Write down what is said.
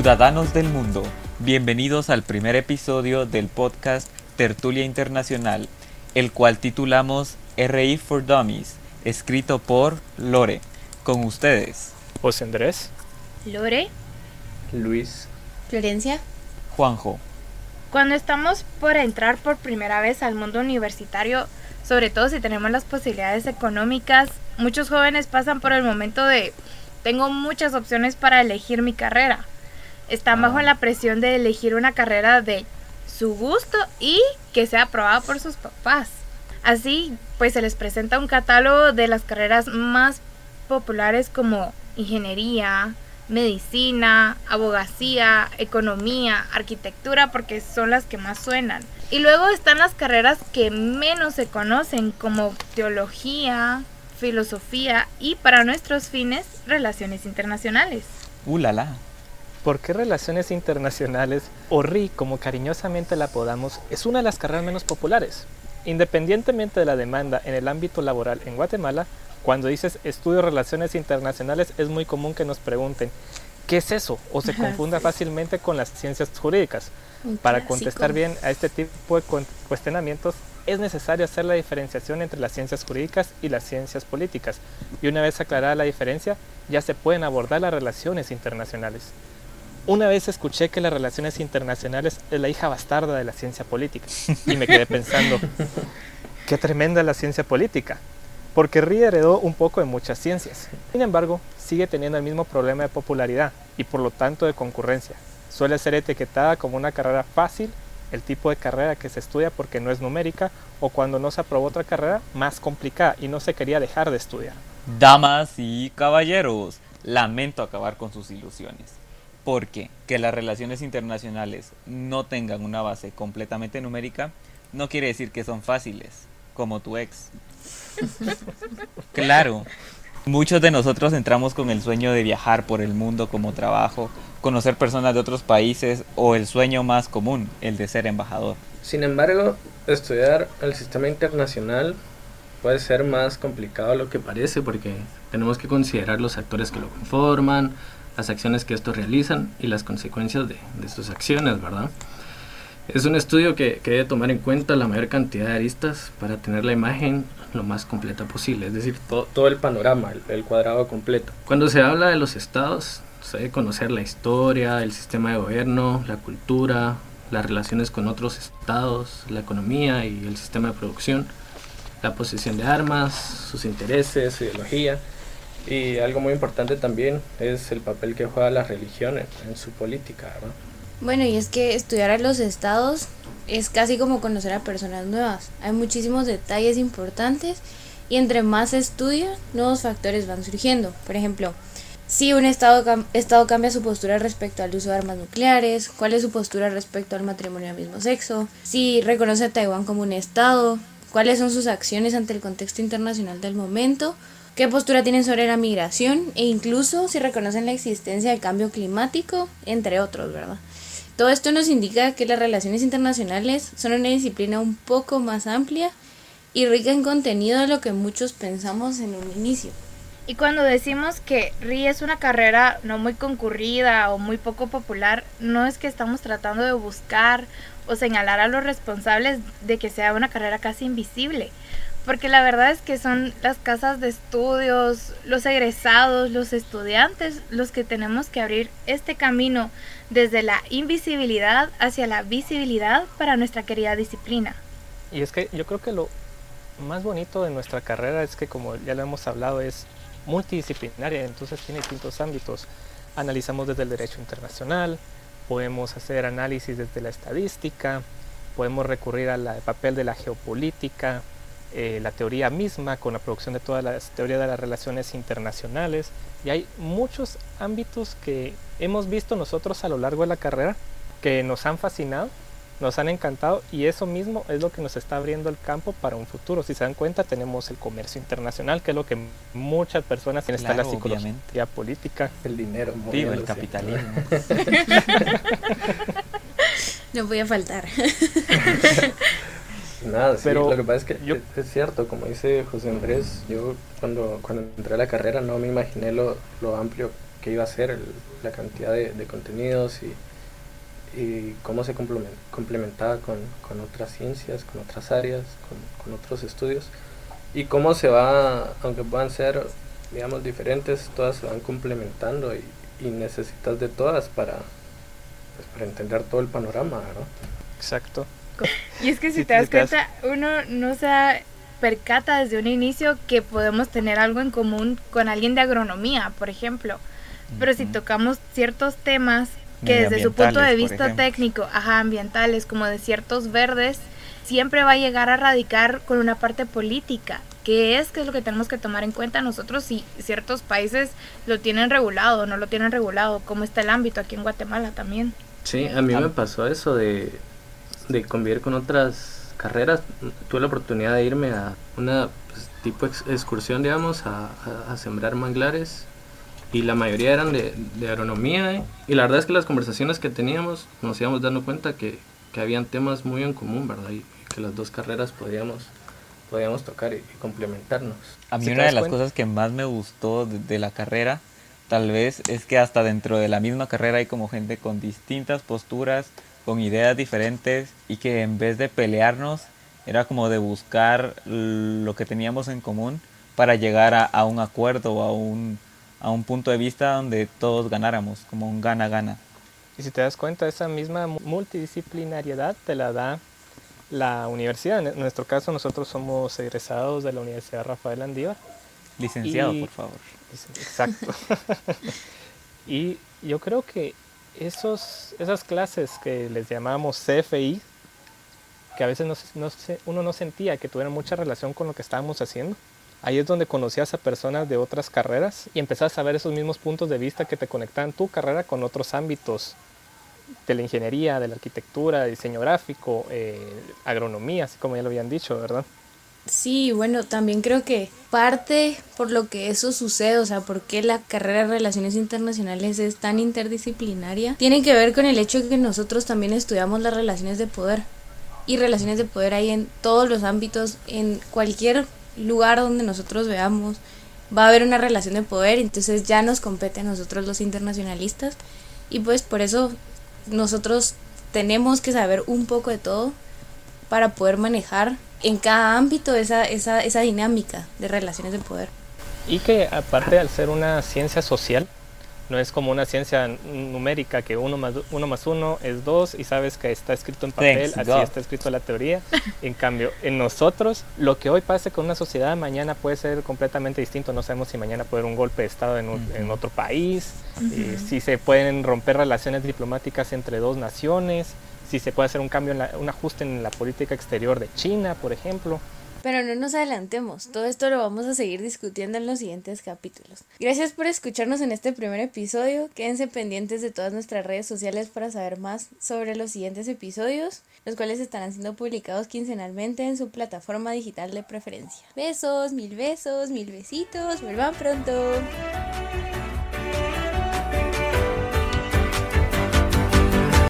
Ciudadanos del mundo, bienvenidos al primer episodio del podcast Tertulia Internacional, el cual titulamos RI for Dummies, escrito por Lore. Con ustedes, José Andrés, Lore, Luis, Florencia, Juanjo. Cuando estamos por entrar por primera vez al mundo universitario, sobre todo si tenemos las posibilidades económicas, muchos jóvenes pasan por el momento de tengo muchas opciones para elegir mi carrera. Están bajo la presión de elegir una carrera de su gusto y que sea aprobada por sus papás. Así, pues se les presenta un catálogo de las carreras más populares como ingeniería, medicina, abogacía, economía, arquitectura, porque son las que más suenan. Y luego están las carreras que menos se conocen, como teología, filosofía y, para nuestros fines, relaciones internacionales. ¡Uh! ¿Por qué Relaciones Internacionales, o RI como cariñosamente la apodamos, es una de las carreras menos populares? Independientemente de la demanda en el ámbito laboral en Guatemala, cuando dices estudio Relaciones Internacionales es muy común que nos pregunten, ¿qué es eso? O se confunda fácilmente con las ciencias jurídicas. Para contestar bien a este tipo de cu- cuestionamientos es necesario hacer la diferenciación entre las ciencias jurídicas y las ciencias políticas. Y una vez aclarada la diferencia, ya se pueden abordar las relaciones internacionales. Una vez escuché que las relaciones internacionales es la hija bastarda de la ciencia política y me quedé pensando, qué tremenda es la ciencia política, porque RI heredó un poco de muchas ciencias. Sin embargo, sigue teniendo el mismo problema de popularidad y por lo tanto de concurrencia. Suele ser etiquetada como una carrera fácil, el tipo de carrera que se estudia porque no es numérica o cuando no se aprobó otra carrera más complicada y no se quería dejar de estudiar. Damas y caballeros, lamento acabar con sus ilusiones. Porque que las relaciones internacionales no tengan una base completamente numérica no quiere decir que son fáciles, como tu ex. Claro, muchos de nosotros entramos con el sueño de viajar por el mundo como trabajo, conocer personas de otros países o el sueño más común, el de ser embajador. Sin embargo, estudiar el sistema internacional puede ser más complicado de lo que parece porque tenemos que considerar los actores que lo conforman, las acciones que estos realizan y las consecuencias de, de sus acciones, ¿verdad? Es un estudio que, que debe tomar en cuenta la mayor cantidad de aristas para tener la imagen lo más completa posible, es decir, todo, todo el panorama, el, el cuadrado completo. Cuando se habla de los estados, se debe conocer la historia, el sistema de gobierno, la cultura, las relaciones con otros estados, la economía y el sistema de producción, la posesión de armas, sus intereses, su ideología. Y algo muy importante también es el papel que juega la religión en, su política. Bueno, y es que estudiar a los estados es casi como conocer a personas nuevas. Hay muchísimos detalles importantes y entre más se estudia, nuevos factores van surgiendo. Por ejemplo, si un estado, estado cambia su postura respecto al uso de armas nucleares, cuál es su postura respecto al matrimonio al mismo sexo, si reconoce a Taiwán como un estado, cuáles son sus acciones ante el contexto internacional del momento, qué postura tienen sobre la migración e incluso si reconocen la existencia del cambio climático, entre otros, ¿verdad? Todo esto nos indica que las relaciones internacionales son una disciplina un poco más amplia y rica en contenido de lo que muchos pensamos en un inicio. Y cuando decimos que RI es una carrera no muy concurrida o muy poco popular, no es que estamos tratando de buscar o señalar a los responsables de que sea una carrera casi invisible, porque la verdad es que son las casas de estudios, los egresados, los estudiantes los que tenemos que abrir este camino desde la invisibilidad hacia la visibilidad para nuestra querida disciplina. Y es que yo creo que lo más bonito de nuestra carrera es que, como ya lo hemos hablado, es multidisciplinaria, entonces tiene distintos ámbitos. Analizamos desde el derecho internacional, podemos hacer análisis desde la estadística, podemos recurrir al papel de la geopolítica, eh, la teoría misma con la producción de todas las teorías de las relaciones internacionales y hay muchos ámbitos que hemos visto nosotros a lo largo de la carrera que nos han fascinado nos han encantado y eso mismo es lo que nos está abriendo el campo para un futuro. Si se dan cuenta, tenemos el comercio internacional, que es lo que muchas personas en está la Claro, psicología obviamente. política. El dinero. Viva el capitalismo. No voy a faltar. Nada, sí, Pero lo que pasa es que yo- es, cierto, como dice José Andrés, yo cuando, cuando entré a la carrera no me imaginé lo, lo amplio qué iba a ser la cantidad de, contenidos y, y, cómo se complementaba con, con, otras ciencias, con otras áreas, con, con, otros estudios y cómo se va, aunque puedan ser, digamos, diferentes, todas se van complementando y, y necesitas de todas para, pues, para entender todo el panorama, ¿verdad? Exacto. Y es que si, te das cuenta, uno no se percata desde un inicio que podemos tener algo en común con alguien de agronomía, por ejemplo. Pero si tocamos ciertos temas que desde su punto de vista técnico, ajá, ambientales, como de ciertos verdes, siempre va a llegar a radicar con una parte política, que es que es lo que tenemos que tomar en cuenta nosotros si ciertos países lo tienen regulado o no lo tienen regulado, cómo está el ámbito aquí en Guatemala también. Sí, a mí me pasó eso de, de convivir con otras carreras, tuve la oportunidad de irme a una pues, tipo excursión, digamos, a, a, sembrar manglares y la mayoría eran de, de agronomía ¿eh? y la verdad es que las conversaciones que teníamos nos íbamos dando cuenta que, que habían temas muy en común, ¿verdad? Y que las dos carreras podíamos, podíamos tocar y, complementarnos. A mí una de las cosas que más me gustó de, de la carrera tal vez es que hasta dentro de la misma carrera hay como gente con distintas posturas, con ideas diferentes y que en vez de pelearnos era como de buscar lo que teníamos en común para llegar a, un acuerdo o a un, a un punto de vista donde todos ganáramos, como un gana-gana. Y si te das cuenta, esa misma multidisciplinariedad te la da la universidad. En nuestro caso, nosotros somos egresados de la Universidad Rafael Andívar. Licenciado, por favor. Exacto. y yo creo que esos, esas clases que les llamamos CFI, que a veces no, uno no sentía que tuvieran mucha relación con lo que estábamos haciendo, ahí es donde conocías a personas de otras carreras y empezás a ver esos mismos puntos de vista que te conectaban tu carrera con otros ámbitos de la ingeniería, de la arquitectura, diseño gráfico, eh, agronomía, así como ya lo habían dicho, ¿verdad? Sí, bueno, también creo que parte por lo que eso sucede, o sea, por qué la carrera de Relaciones Internacionales es tan interdisciplinaria, tiene que ver con el hecho de que nosotros también estudiamos las relaciones de poder. Y relaciones de poder hay en todos los ámbitos, en cualquier lugar donde nosotros veamos, va a haber una relación de poder, entonces ya nos compete a nosotros los internacionalistas. Y pues por eso nosotros tenemos que saber un poco de todo para poder manejar en cada ámbito esa, esa, esa dinámica de relaciones de poder. Y que aparte al ser una ciencia social, no es como una ciencia numérica que uno más uno, más uno es dos y sabes que está escrito en papel, así está escrito la teoría. En cambio, en nosotros, lo que hoy pasa con una sociedad, mañana puede ser completamente distinto. No sabemos si mañana puede haber un golpe de Estado en, en otro país, eh, si se pueden romper relaciones diplomáticas entre dos naciones si se puede hacer un cambio, en un ajuste en la política exterior de China, por ejemplo. Pero no nos adelantemos, todo esto lo vamos a seguir discutiendo en los siguientes capítulos. Gracias por escucharnos en este primer episodio, quédense pendientes de todas nuestras redes sociales para saber más sobre los siguientes episodios, los cuales estarán siendo publicados quincenalmente en su plataforma digital de preferencia. Besos, mil besos, mil besitos, vuelvan pronto.